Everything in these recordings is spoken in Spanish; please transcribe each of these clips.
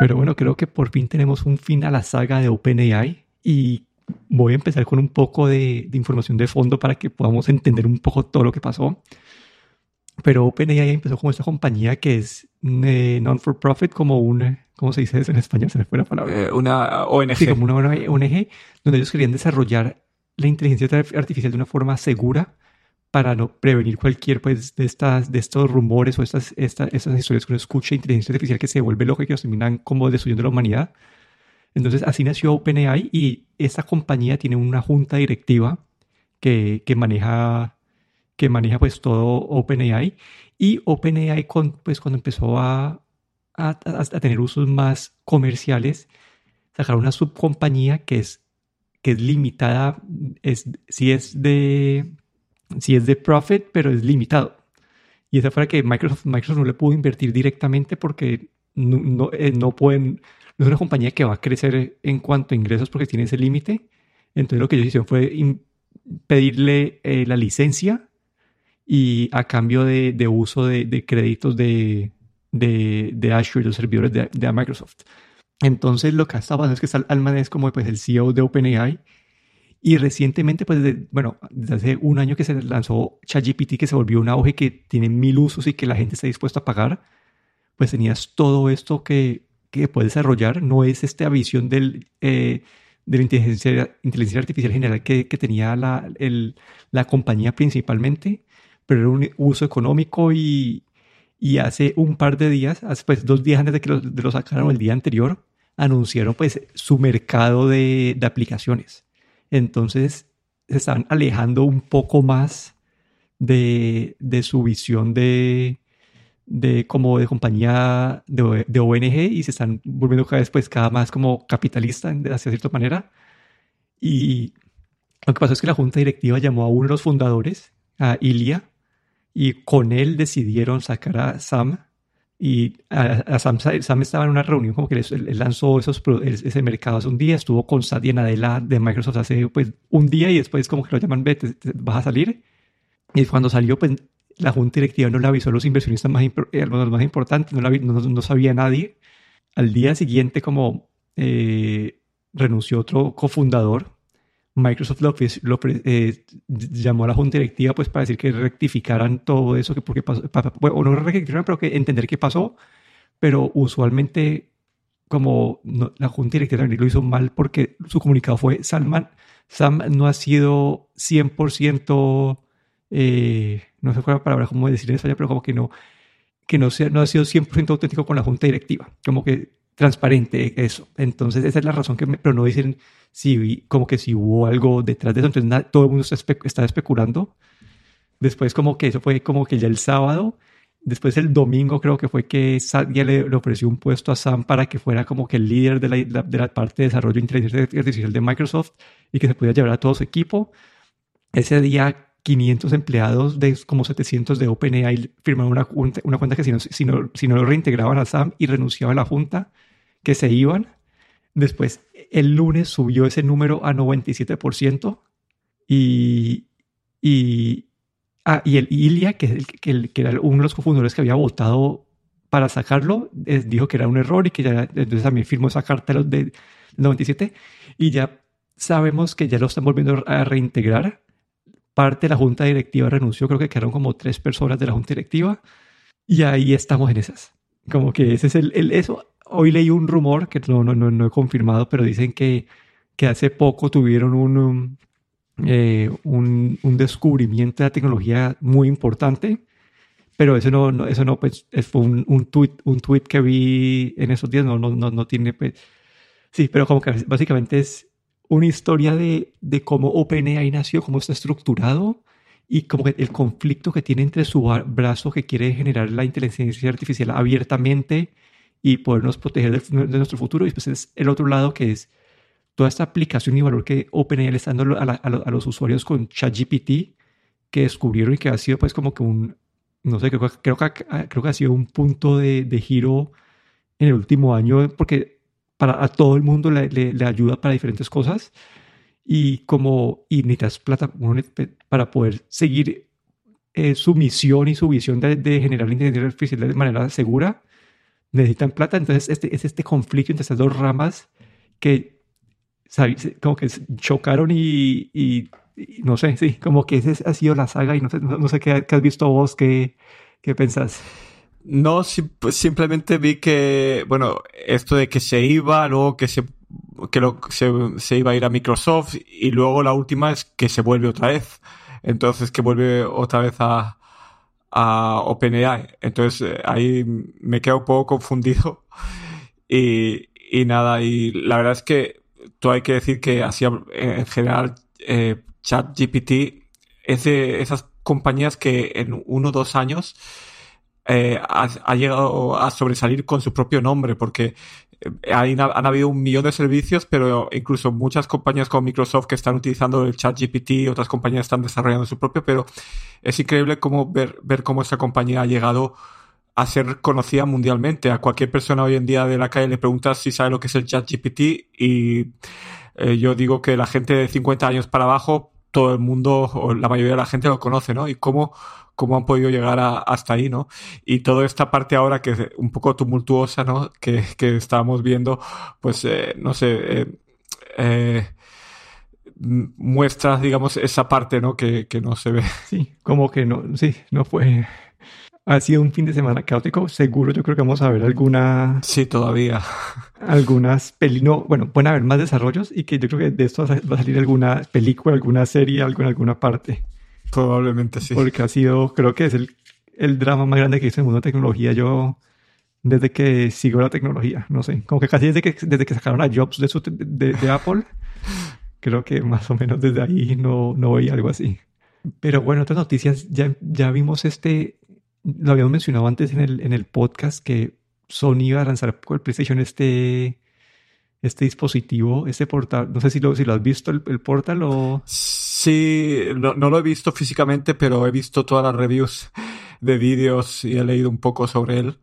Pero bueno, creo que por fin tenemos un fin a la saga de OpenAI y voy a empezar con un poco de, información de fondo para que podamos entender un poco todo lo que pasó. Pero OpenAI empezó como esta compañía que es eh, non-for-profit, como una, ¿cómo se dice eso en español? Se me fue la palabra. Eh, una ONG. Sí, como una ONG, donde ellos querían desarrollar la inteligencia artificial de una forma segura para no prevenir cualquier pues, de, estas, de estos rumores o estas, estas, estas historias que uno escucha inteligencia artificial que se vuelve loca y que nos terminan como destruyendo la humanidad. Entonces así nació OpenAI y esta compañía tiene una junta directiva que, que maneja, que maneja pues todo OpenAI y OpenAI con, pues, cuando empezó a, a, a, tener usos más comerciales, sacaron una subcompañía que es, que es limitada, es, si es de si es de profit, pero es limitado. Y esa fue la que Microsoft, Microsoft no le pudo invertir directamente porque no, no, eh, no pueden, no es una compañía que va a crecer en cuanto a ingresos porque tiene ese límite. Entonces lo que ellos hicieron fue pedirle eh, la licencia y a cambio de, de uso de, de, créditos de, de, Azure, los servidores de, Microsoft. Entonces lo que ha estado pasando es que Alman es como pues, el CEO de OpenAI y recientemente, pues, bueno, desde hace un año que se lanzó ChatGPT, que se volvió un auge que tiene mil usos y que la gente está dispuesta a pagar, pues tenías todo esto que, que puedes desarrollar. No es esta visión del, eh, de la inteligencia, inteligencia artificial general que, que tenía la, el, la compañía principalmente, pero era un uso económico y, y hace un par de días, hace, pues dos días antes de que lo, de lo sacaran, el día anterior, anunciaron pues su mercado de, de aplicaciones. Entonces se están alejando un poco más de, su visión de, como de compañía de, ONG y se están volviendo cada vez pues cada más como capitalista hacia cierta manera. Y lo que pasó es que la junta directiva llamó a uno de los fundadores, a Ilia, y con él decidieron sacar a Sam y a, Sam, estaba en una reunión como que él, lanzó esos, ese mercado hace un día, estuvo con Satya Nadella de Microsoft hace pues, un día y después como que lo llaman, vete, vas a salir. Y cuando salió, pues la junta directiva no le avisó a los inversionistas más, eh, los más importantes, no, no, sabía nadie. Al día siguiente como eh, renunció otro cofundador Microsoft lo, eh, llamó a la junta directiva pues para decir que rectificaran todo eso, que porque pasó, o no rectificaran, pero que entender qué pasó, pero usualmente como la junta directiva lo hizo mal porque su comunicado fue Salman, Sam no ha sido 100%, eh, no sé cuál es la palabra, cómo decir en español, pero como que no, que no, sea, no ha sido 100% auténtico con la junta directiva, como que transparente eso. Entonces esa es la razón que, pero no dicen si como que si hubo algo detrás de eso, entonces todo el mundo está, especulando. Después como que eso fue como que ya el sábado, después el domingo creo que fue que Satya le, le, ofreció un puesto a Sam para que fuera como que el líder de la, de la parte de desarrollo de inteligencia artificial de Microsoft y que se pudiera llevar a todo su equipo. Ese día 500 empleados de como 700 de OpenAI firmaron una, una cuenta que si no, si, no, si no lo reintegraban a Sam y renunciaban a la junta, que se iban. Después, el lunes subió ese número a 97% y, y, ah, y el Ilia, que, que, era uno de los cofundadores que había votado para sacarlo, dijo que era un error y que ya entonces también firmó esa carta del 97 y ya sabemos que ya lo están volviendo a reintegrar. Parte de la junta directiva renunció, creo que quedaron como tres personas de la junta directiva y ahí estamos en esas. Como que ese es el, el eso hoy leí un rumor que no, no, no, he confirmado, pero dicen que, que hace poco tuvieron un, um, eh, un, un, descubrimiento de la tecnología muy importante, pero eso no, eso no pues, fue un, un, tweet, un tweet que vi en esos días, no, no, no, no tiene, pues, sí, pero como que básicamente es una historia de, de cómo OpenAI nació, cómo está estructurado y como que el conflicto que tiene entre su brazo que quiere generar la inteligencia artificial abiertamente y podernos proteger de, nuestro futuro. Y después es el otro lado que es toda esta aplicación y valor que OpenAI le está dando a, los usuarios con ChatGPT que descubrieron y que ha sido pues como que un, no sé, creo, creo, que, creo que ha sido un punto de, de giro en el último año porque para a todo el mundo le, le, ayuda para diferentes cosas y como y necesitas plata para poder seguir eh, su misión y su visión de, de generar inteligencia artificial de manera segura necesitan plata. Entonces este, es este conflicto entre estas dos ramas que como que chocaron y, y, no sé, sí, como que esa ha sido la saga y no sé, no, sé qué, has visto vos, qué, qué pensás. No, pues simplemente vi que, bueno, esto de que se iba, luego que se que lo, se, se, iba a ir a Microsoft y luego la última es que se vuelve otra vez. Entonces que vuelve otra vez a, a OpenAI. Entonces eh, ahí me quedo un poco confundido y, y nada, y la verdad es que todo hay que decir que así en general eh, ChatGPT es de esas compañías que en uno o dos años eh, ha, llegado a sobresalir con su propio nombre, porque hay, han habido un millón de servicios, pero incluso muchas compañías como Microsoft que están utilizando el chat GPT, otras compañías están desarrollando su propio, pero es increíble cómo ver, ver cómo esta compañía ha llegado a ser conocida mundialmente. A cualquier persona hoy en día de la calle le preguntas si sabe lo que es el chat GPT y eh, yo digo que la gente de 50 años para abajo, todo el mundo o la mayoría de la gente lo conoce, ¿no? Y cómo cómo han podido llegar hasta ahí, ¿no? Y toda esta parte ahora que es un poco tumultuosa, ¿no? Que, que estábamos viendo, pues, eh, no sé, eh, eh, muestra, digamos, esa parte, ¿no? Que, que no se ve. Sí, como que no, sí, no fue ha sido un fin de semana caótico. Seguro yo creo que vamos a ver alguna... Sí, todavía. Algunas películas... bueno, pueden haber más desarrollos y que yo creo que de esto va a salir alguna película, alguna serie, algo en alguna parte. Probablemente sí. Porque ha sido, creo que es el, el drama más grande que hizo el mundo de tecnología. Yo, desde que sigo la tecnología, no sé, como que casi desde que, desde que sacaron a Jobs de, su, de, de Apple, creo que más o menos desde ahí no, no veía algo así. Pero bueno, otras noticias, ya, ya vimos este, lo habíamos mencionado antes en el, en el podcast, que Sony iba a lanzar con el PlayStation este, este dispositivo, este portal. No sé si lo, si lo has visto, el, el portal o... Sí, no, lo he visto físicamente, pero he visto todas las reviews de vídeos y he leído un poco sobre él.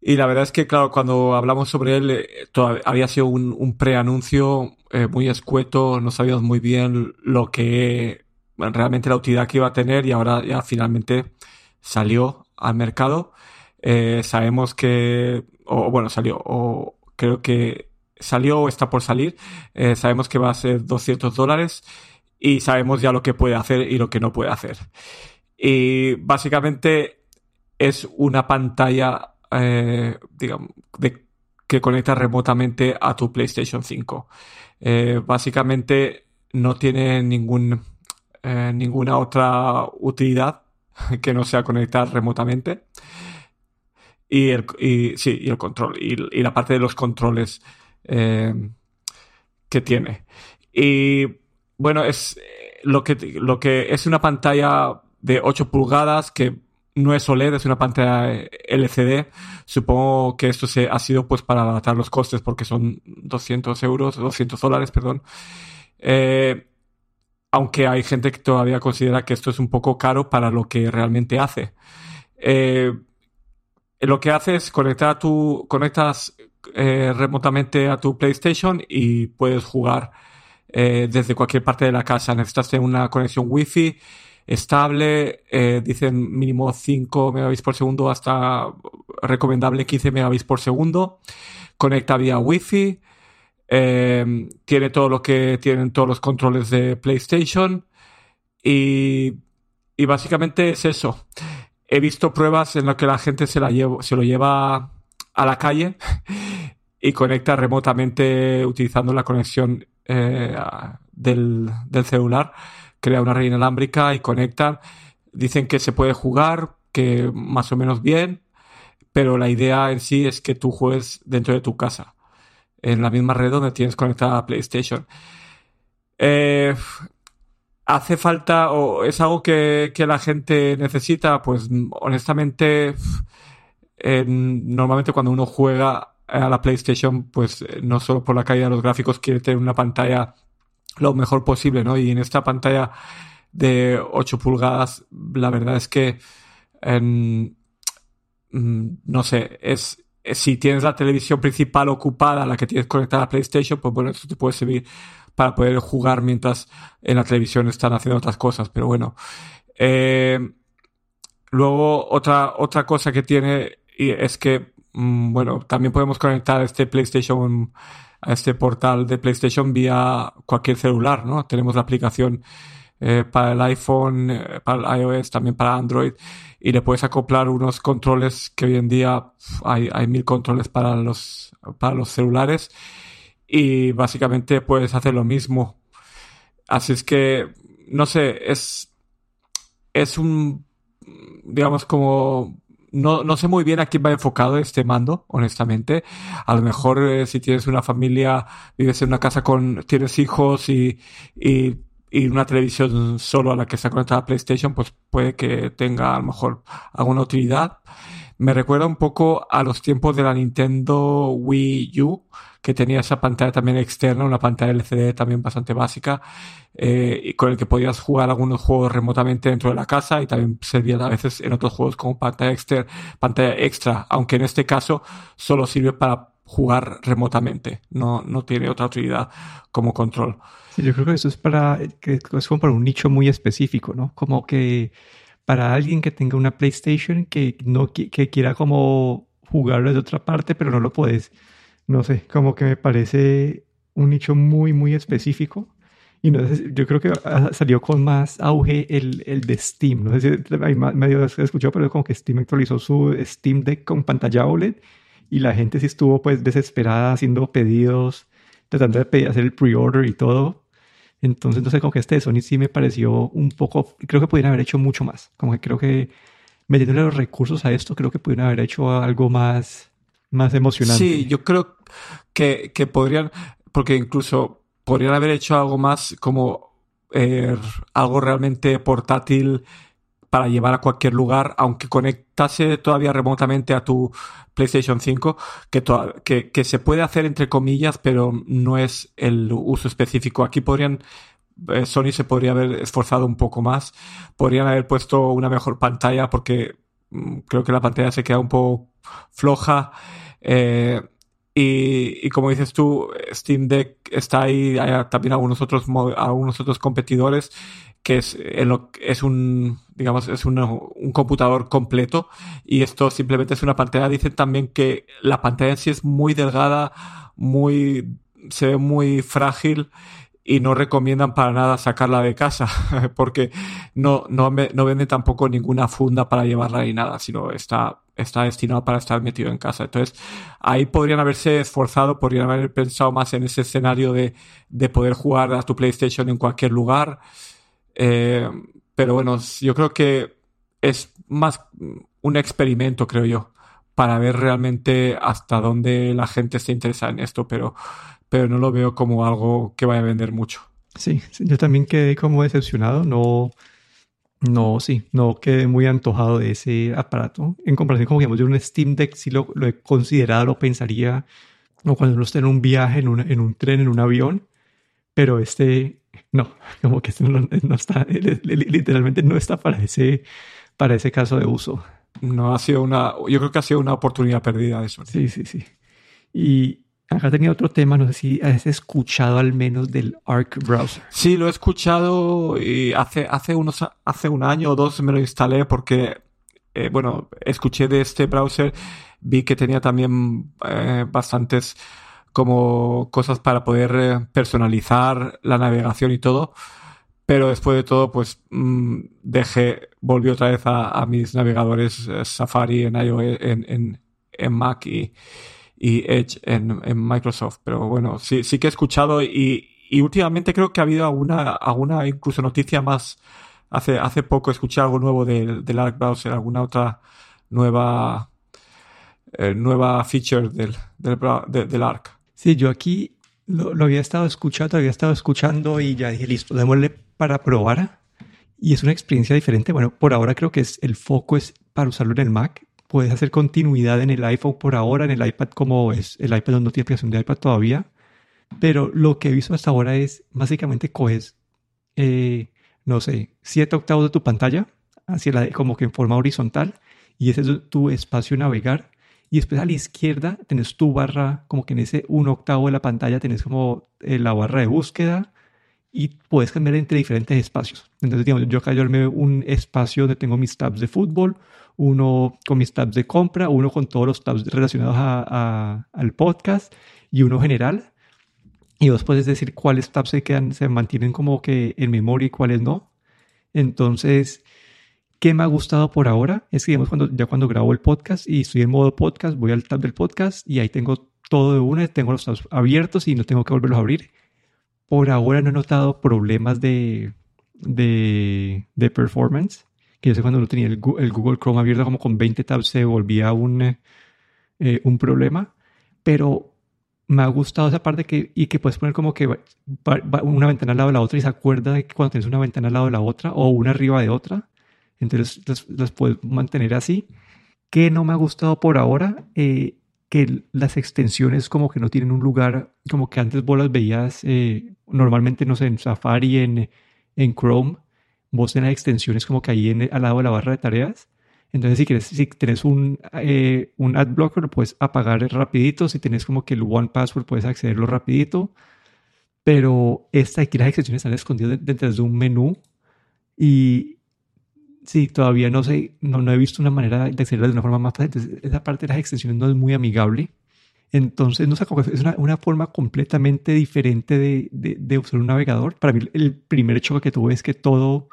Y la verdad es que, claro, cuando hablamos sobre él, eh, había sido un, un preanuncio eh, muy escueto, no sabíamos muy bien lo que realmente la utilidad que iba a tener y ahora ya finalmente salió al mercado. Eh, sabemos que, o bueno, salió, o creo que salió o está por salir. sabemos que va a ser 200 dólares y sabemos ya lo que puede hacer y lo que no puede hacer. Y básicamente es una pantalla, eh, digamos, que conecta remotamente a tu PlayStation 5. Eh, básicamente no tiene ningún, eh, ninguna otra utilidad que no sea conectar remotamente. Y el, y, sí, y el control, y, y, la parte de los controles que tiene. Y bueno, es eh, lo que, lo que es una pantalla de 8 pulgadas que no es OLED, es una pantalla LCD. Supongo que esto se, ha sido pues para adaptar los costes porque son 200 euros, 200 dólares, perdón. Eh, aunque hay gente que todavía considera que esto es un poco caro para lo que realmente hace. Eh, lo que hace es conectar a tu, conectas remotamente a tu PlayStation y puedes jugar eh, desde cualquier parte de la casa. Necesitas tener una conexión wifi estable, eh, dicen mínimo 5 megabits por segundo hasta recomendable 15 megabits por segundo. Conecta vía wifi. Eh, tiene todo lo que tienen todos los controles de PlayStation. Y, y básicamente es eso. He visto pruebas en las que la gente se, la se lo lleva a la calle y conecta remotamente utilizando la conexión eh, del, del, celular, crea una red inalámbrica y conectan. Dicen que se puede jugar, que más o menos bien, pero la idea en sí es que tú juegues dentro de tu casa, en la misma red donde tienes conectada a PlayStation. Eh, ¿Hace falta o es algo que, que, la gente necesita? Pues honestamente, normalmente cuando uno juega a la PlayStation, pues eh, no solo por la caída de los gráficos, quiere tener una pantalla lo mejor posible, ¿no? Y en esta pantalla de 8 pulgadas, la verdad es que, mm, no sé, es, si tienes la televisión principal ocupada, la que tienes conectada a PlayStation, pues bueno, eso te puede servir para poder jugar mientras en la televisión están haciendo otras cosas, pero bueno. Eh, luego, otra, otra cosa que tiene es que bueno, también podemos conectar este PlayStation a este portal de PlayStation vía cualquier celular, ¿no? Tenemos la aplicación eh, para el iPhone, eh, para el iOS, también para Android, y le puedes acoplar unos controles que hoy en día hay, hay mil controles para los, para los celulares, y básicamente puedes hacer lo mismo. Así es que, no sé, es, es un, digamos, como no, no, sé muy bien a quién va enfocado este mando, honestamente. A lo mejor eh, si tienes una familia, vives en una casa con, tienes hijos y, y, y, una televisión solo a la que está conectada PlayStation, pues puede que tenga a lo mejor alguna utilidad. Me recuerda un poco a los tiempos de la Nintendo Wii U, que tenía esa pantalla también externa, una pantalla LCD también bastante básica, eh, y con el que podías jugar algunos juegos remotamente dentro de la casa y también servía a veces en otros juegos como pantalla, exter pantalla extra, aunque en este caso solo sirve para jugar remotamente, no, no tiene otra utilidad como control. Yo creo que eso es para, que es como para un nicho muy específico, ¿no? Como que para alguien que tenga una PlayStation que no que quiera como jugarlo de otra parte, pero no lo puedes no sé, como que me parece un nicho muy, muy específico. Y no sé, yo creo que salió con más auge el, el de Steam. No sé si hay medio escuchado, pero como que Steam actualizó su Steam Deck con pantalla OLED y la gente sí estuvo pues desesperada haciendo pedidos, tratando de pedir, hacer el pre-order y todo. Entonces, no sé, como que este de Sony sí me pareció un poco, creo que pudieran haber hecho mucho más. Como que creo que metiéndole los recursos a esto, creo que pudieran haber hecho algo más, más emocionante. Sí, yo creo que, que podrían, porque incluso podrían haber hecho algo más como eh, algo realmente portátil para llevar a cualquier lugar, aunque conectase todavía remotamente a tu PlayStation 5, que, se puede hacer entre comillas, pero no es el uso específico. Aquí podrían, eh, Sony se podría haber esforzado un poco más, podrían haber puesto una mejor pantalla porque mm, creo que la pantalla se queda un poco floja. Eh, y, como dices tú, Steam Deck está ahí, hay también algunos otros, algunos otros competidores que es, en lo, es un, digamos, es un, un, computador completo y esto simplemente es una pantalla. Dicen también que la pantalla en sí es muy delgada, muy, se ve muy frágil y no recomiendan para nada sacarla de casa porque no, no, no vende tampoco ninguna funda para llevarla ni nada, sino está, está destinado para estar metido en casa. Entonces, ahí podrían haberse esforzado, podrían haber pensado más en ese escenario de, de poder jugar a tu PlayStation en cualquier lugar. Eh, pero bueno, yo creo que es más un experimento, creo yo, para ver realmente hasta dónde la gente se interesa en esto, pero pero no lo veo como algo que vaya a vender mucho. Sí, yo también quedé como decepcionado, no, no, sí, no quedé muy antojado de ese aparato. En comparación con, digamos, de un Steam Deck, sí lo, lo he considerado, lo pensaría, o cuando uno está en un viaje, en un, en un tren, en un avión, pero este, no, como que este no, no está, literalmente no está para ese, para ese caso de uso. No ha sido una, yo creo que ha sido una oportunidad perdida eso. Sí, sí, sí. Y, Acá tenía otro tema, no sé si has escuchado al menos del Arc Browser. Sí, lo he escuchado y hace, hace, unos, hace un año o dos me lo instalé porque, eh, bueno, escuché de este browser, vi que tenía también eh, bastantes como cosas para poder eh, personalizar la navegación y todo. Pero después de todo, pues mm, dejé, volví otra vez a, mis navegadores Safari en iOS, en, en, en Mac y, y Edge en, Microsoft. Pero bueno, sí, sí que he escuchado y, y, últimamente creo que ha habido alguna, alguna incluso noticia más. Hace, hace poco escuché algo nuevo del, Arc Browser, alguna otra nueva, eh, nueva feature del, del, Arc. Sí, yo aquí lo, lo, había estado escuchando, había estado escuchando y ya dije, listo, démosle para probar. Y es una experiencia diferente. Bueno, por ahora creo que es, el foco es para usarlo en el Mac puedes hacer continuidad en el iPhone por ahora, en el iPad como es, el iPad no tiene aplicación de iPad todavía, pero lo que he visto hasta ahora es básicamente coges, eh, no sé, siete octavos de tu pantalla, hacia la, como que en forma horizontal, y ese es tu espacio navegar, y después a la izquierda tenés tu barra, como que en ese un octavo de la pantalla tenés como eh, la barra de búsqueda, y puedes cambiar entre diferentes espacios. Entonces, digamos, yo acá yo armé un espacio donde tengo mis tabs de fútbol, uno con mis tabs de compra, uno con todos los tabs relacionados al podcast y uno general. Y vos puedes decir cuáles tabs se quedan, se mantienen como que en memoria y cuáles no. Entonces, ¿qué me ha gustado por ahora? Es que digamos, cuando, ya cuando grabo el podcast y estoy en modo podcast, voy al tab del podcast y ahí tengo todo de una, tengo los tabs abiertos y no tengo que volverlos a abrir. Por ahora no he notado problemas de, de, de performance. Que yo sé cuando uno tenía el, Google Chrome abierto como con 20 tabs se volvía un, eh, un problema. Pero me ha gustado esa parte que, y que puedes poner como que una ventana al lado de la otra y se acuerda de que cuando tienes una ventana al lado de la otra o una arriba de otra, entonces las, puedes mantener así. Que no me ha gustado por ahora, eh, que las extensiones como que no tienen un lugar, como que antes vos las veías eh, normalmente, no sé, en Safari, en, en Chrome, vos tenés extensiones como que ahí en, al lado de la barra de tareas entonces, si quieres, si tienes un, eh, un ad blocker, lo puedes apagar rapidito. Si tienes como que el one password, puedes accederlo rapidito. Pero esta aquí las extensiones están escondidas dentro de un menú. Y sí, todavía no sé, no, no he visto una manera de acceder de una forma más fácil. Entonces, esa parte de las extensiones no es muy amigable. Entonces, no sé, es una, una forma completamente diferente de, de, de usar un navegador. Para mí, el primer choque que tuve es que todo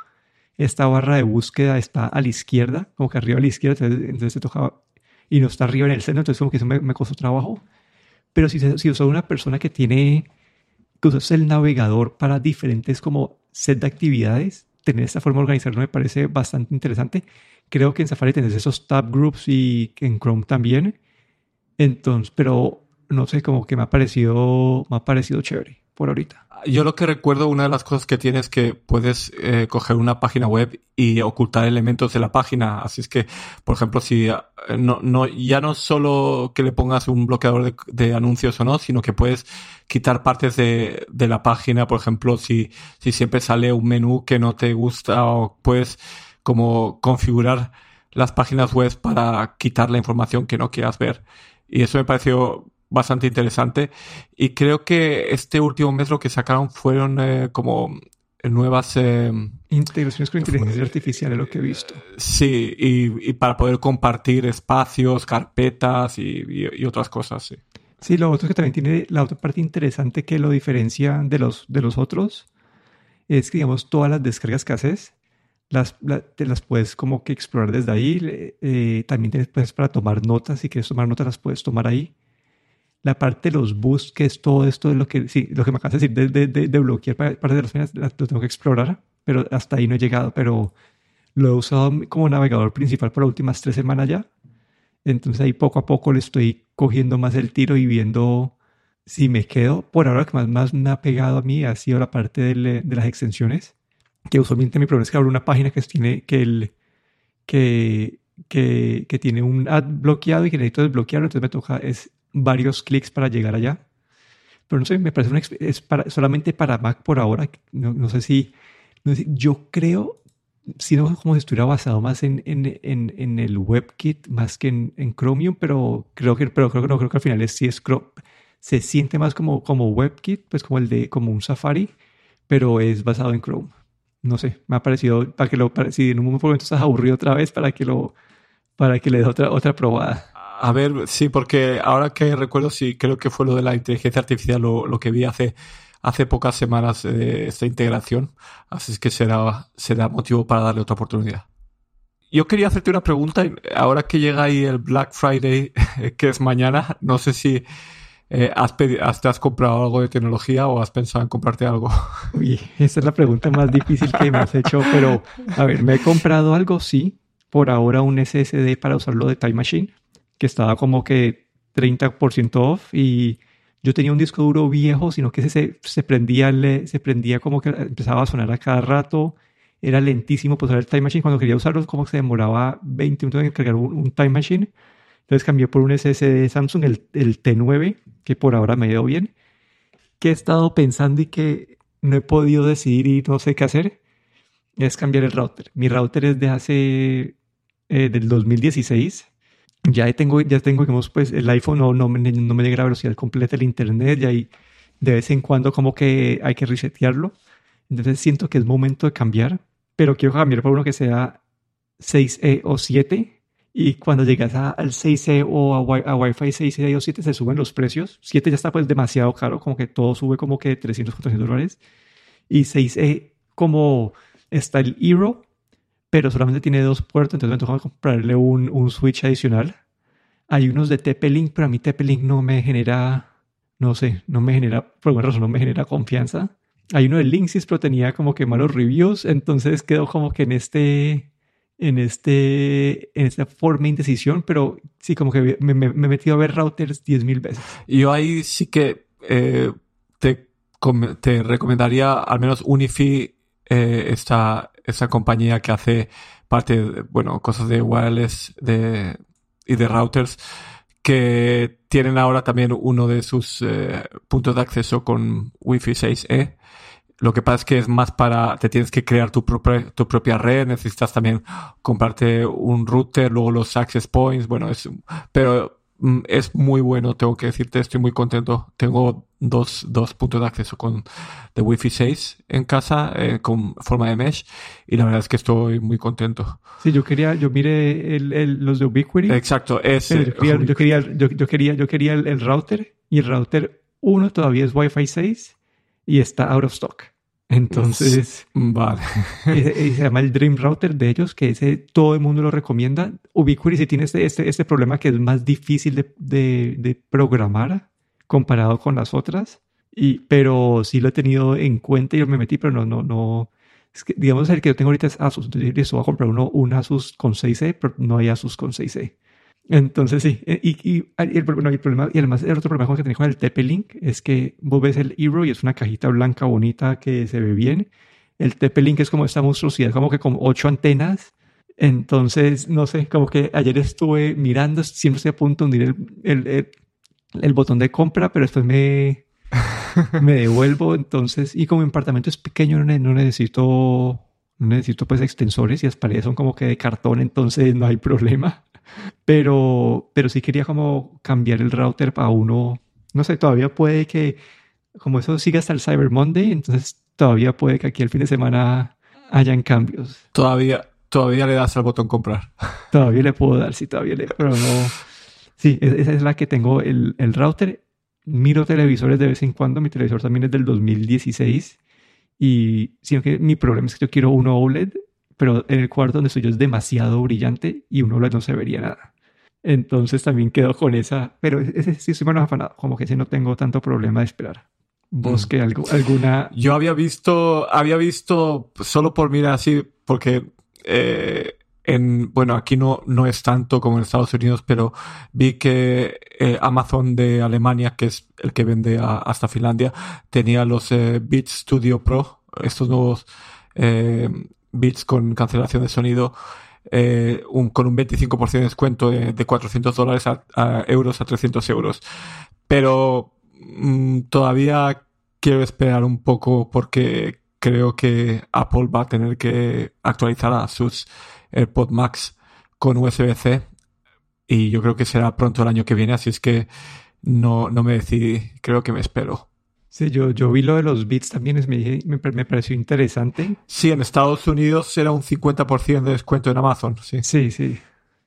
esta barra de búsqueda está a la izquierda, como que arriba a la izquierda, entonces, se tocaba y no está arriba en el centro, entonces como que eso me, costó trabajo. Pero si, si usas una persona que tiene, que usas el navegador para diferentes como set de actividades, tener esta forma de organizarlo me parece bastante interesante. Creo que en Safari tenés esos tab groups y en Chrome también. Entonces, pero no sé, como que me ha parecido, me ha parecido chévere por ahorita. Yo lo que recuerdo, una de las cosas que tienes es que puedes eh, coger una página web y ocultar elementos de la página. Así es que, por ejemplo, si eh, no, no, ya no solo que le pongas un bloqueador de, anuncios o no, sino que puedes quitar partes de, de, la página. Por ejemplo, si, si siempre sale un menú que no te gusta o puedes como configurar las páginas web para quitar la información que no quieras ver. Y eso me pareció bastante interesante. Y creo que este último mes lo que sacaron fueron eh, como nuevas... Eh, Integraciones con inteligencia artificial es lo que he visto. Sí, y, para poder compartir espacios, carpetas y, otras cosas, sí. Sí, lo otro que también tiene, la otra parte interesante que lo diferencia de los, de los otros, es que, digamos, todas las descargas que haces, las, te las puedes como que explorar desde ahí. Eh, también tienes pues, para tomar notas, si quieres tomar notas las puedes tomar ahí la parte de los es todo esto de lo que, sí, lo que me acabas de decir, de, de, de, bloquear parte de las páginas, lo tengo que explorar, pero hasta ahí no he llegado, pero lo he usado como navegador principal por las últimas tres semanas ya. Entonces ahí poco a poco le estoy cogiendo más el tiro y viendo si me quedo. Por ahora que más, más me ha pegado a mí ha sido la parte de, de las extensiones, que usualmente mi problema es que abro una página que tiene que el que, que, que tiene un ad bloqueado y que necesito desbloquearlo, entonces me toca es varios clics para llegar allá. Pero no sé, me parece una es para, solamente para Mac por ahora. No, no, sé si, yo creo, si no como si estuviera basado más en, en, en, en el WebKit más que en, Chromium, pero creo que, pero creo no, creo que al final es, sí es Chrome. Se siente más como, como WebKit, pues como el de, como un Safari, pero es basado en Chrome. No sé, me ha parecido, para que lo, si en un momento estás aburrido otra vez, para que lo, para que le dé otra, otra probada. A ver, sí, porque ahora que recuerdo, sí, creo que fue lo de la inteligencia artificial lo, que vi hace, hace pocas semanas de esta integración. Así es que será, será motivo para darle otra oportunidad. Yo quería hacerte una pregunta. Ahora que llega ahí el Black Friday, que es mañana, no sé si eh, has, te has comprado algo de tecnología o has pensado en comprarte algo. Uy, esa es la pregunta más difícil que me has hecho, pero a ver, me he comprado algo, sí. Por ahora un SSD para usarlo de Time Machine que estaba como que 30% off y yo tenía un disco duro viejo, sino que se, se, prendía, se prendía como que empezaba a sonar a cada rato, era lentísimo pues el Time Machine, cuando quería usarlo como que se demoraba 20 minutos en cargar un, Time Machine, entonces cambié por un SSD Samsung, el, el T9, que por ahora me ha ido bien, que he estado pensando y que no he podido decidir y no sé qué hacer, es cambiar el router. Mi router es de hace, eh, del 2016, ya tengo, ya tengo, digamos, pues el iPhone no, no, no me llega a velocidad completa el internet y ahí de vez en cuando como que hay que resetearlo. Entonces siento que es momento de cambiar, pero quiero cambiar por uno que sea 6E o 7 Y cuando llegas a- al 6E o a, a Wi-Fi 6E o 7 se suben los precios. 7 ya está pues demasiado caro, como que todo sube como que 300, 400 dólares. Y 6E como está el Hero, pero solamente tiene dos puertos, entonces me toca comprarle un, un switch adicional. Hay unos de TP-Link, pero a mí TP-Link no me genera, no sé, no me genera, por alguna razón no me genera confianza. Hay uno de Linksys, pero tenía como que malos reviews, entonces quedó como que en este, en este, en esta forma de indecisión, pero sí, como que me, me- me he metido a ver routers 10.000 veces. Yo ahí sí que eh, te, te recomendaría al menos Unifi, eh, esta, esta compañía que hace parte, bueno, cosas de wireless de, y de routers, que tienen ahora también uno de sus eh, puntos de acceso con Wi-Fi 6E. Lo que pasa es que es más para, te tienes que crear tu propia, tu propia red, necesitas también comprarte un router, luego los access points, bueno, es, pero es muy bueno, tengo que decirte, estoy muy contento. Tengo dos, dos puntos de acceso con de Wi-Fi 6 en casa, eh, con forma de mesh, y la verdad es que estoy muy contento. Sí, yo quería, yo miré el, el- los de Ubiquiti. Exacto, es... Pero eh, yo quería, yo quería, yo, yo quería, yo quería el, el router y el router 1 todavía es Wi-Fi 6 y está out of stock. Entonces, Vale. ese- ese se llama el Dream Router de ellos, que ese todo el mundo lo recomienda. Ubiquiti sí tiene este, este, este problema que es más difícil de, de, de programar comparado con las otras. Y, pero sí lo he tenido en cuenta y yo me metí, pero no, no, no. Es que, digamos, el que yo tengo ahorita es Asus. Entonces, yo voy a comprar uno, un Asus con 6E, pero no hay Asus con 6E. Entonces sí, eh, y, y el, bueno, el problema, y además el otro problema que tenía con el TP-Link es que vos ves el Hero y es una cajita blanca bonita que se ve bien. El TP-Link es como esta monstruosidad, como que con ocho antenas. Entonces, no sé, como que ayer estuve mirando, siempre estoy a punto de hundir el, el, el, botón de compra, pero después me, me devuelvo. Entonces, y como mi apartamento es pequeño, no, no necesito, no necesito pues extensores y las paredes son como que de cartón, entonces no hay problema. Pero, pero sí quería como cambiar el router para uno. No sé, todavía puede que, como eso siga hasta el Cyber Monday, entonces todavía puede que aquí el fin de semana hayan cambios. Todavía, todavía le das al botón comprar. Todavía le puedo dar, sí, todavía le, pero no. Sí, es- esa es la que tengo el, el router. Miro televisores de vez en cuando. Mi televisor también es del 2016. Y sino que mi problema es que yo quiero uno OLED, pero en el cuarto donde estoy yo es demasiado brillante y un OLED no se vería nada. Entonces también quedo con esa. Pero ese sí estoy menos afanado. Como que ese no tengo tanto problema de esperar. ¿Vos Mm. que algo, alguna. Yo había visto, había visto solo por mirar así, porque eh, en, bueno, aquí no, no es tanto como en Estados Unidos, pero vi que eh, Amazon de Alemania, que es el que vende a- hasta Finlandia, tenía los eh, Beats Studio Pro, estos nuevos eh, Beats con cancelación de sonido, eh, con un 25% de descuento de, de 400 dólares a, a euros a 300 euros. Pero mm, todavía quiero esperar un poco porque creo que Apple va a tener que actualizar a sus AirPod Max con USB-C y yo creo que será pronto el año que viene, así es que no, no me decidí, creo que me espero. Sí, yo, yo vi lo de los bits también, es, me, me, me pareció interesante. Sí, en Estados Unidos será un 50% de descuento en Amazon, sí. Sí, sí.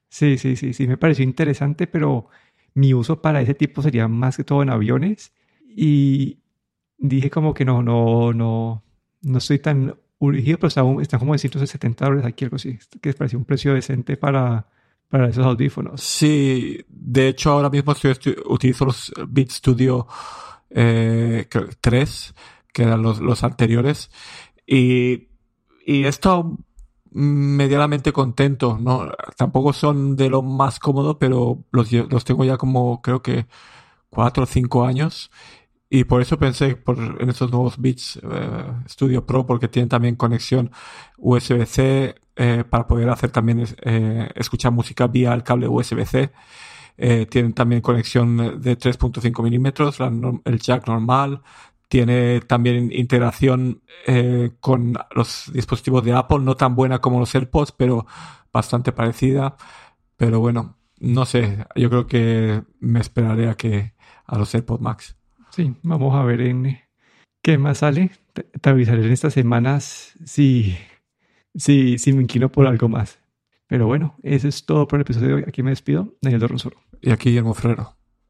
Sí, sí, sí, sí, me pareció interesante, pero mi uso para ese tipo sería más que todo en aviones. Y dije como que no, no, no, no estoy tan urgido, pero está, un- está como de 170 dólares aquí, algo así, que me pareció un precio decente para, para esos audífonos. Sí, de hecho ahora mismo estoy, estoy- utilizo los Beat Studio eh, creo que 3, que eran los, los anteriores, y, y he medianamente contento, ¿no? Tampoco son de lo más cómodo, pero los, los tengo ya como creo que 4 o 5 años. Y por eso pensé por, en estos nuevos Beats eh, Studio Pro, porque tienen también conexión USB-C eh, para poder hacer también eh, escuchar música vía el cable USB-C. Eh, tienen también conexión de 3.5 milímetros, el jack normal. Tiene también integración eh, con los dispositivos de Apple, no tan buena como los AirPods, pero bastante parecida. Pero bueno, no sé, yo creo que me esperaré a que a los AirPods Max. Sí, vamos a ver en qué más sale. Te, te avisaré en estas semanas si, si, si me inclino por algo más. Pero bueno, eso es todo por el episodio de hoy. Aquí me despido, Daniel Dorronsoro. Y aquí Guillermo Ferrero.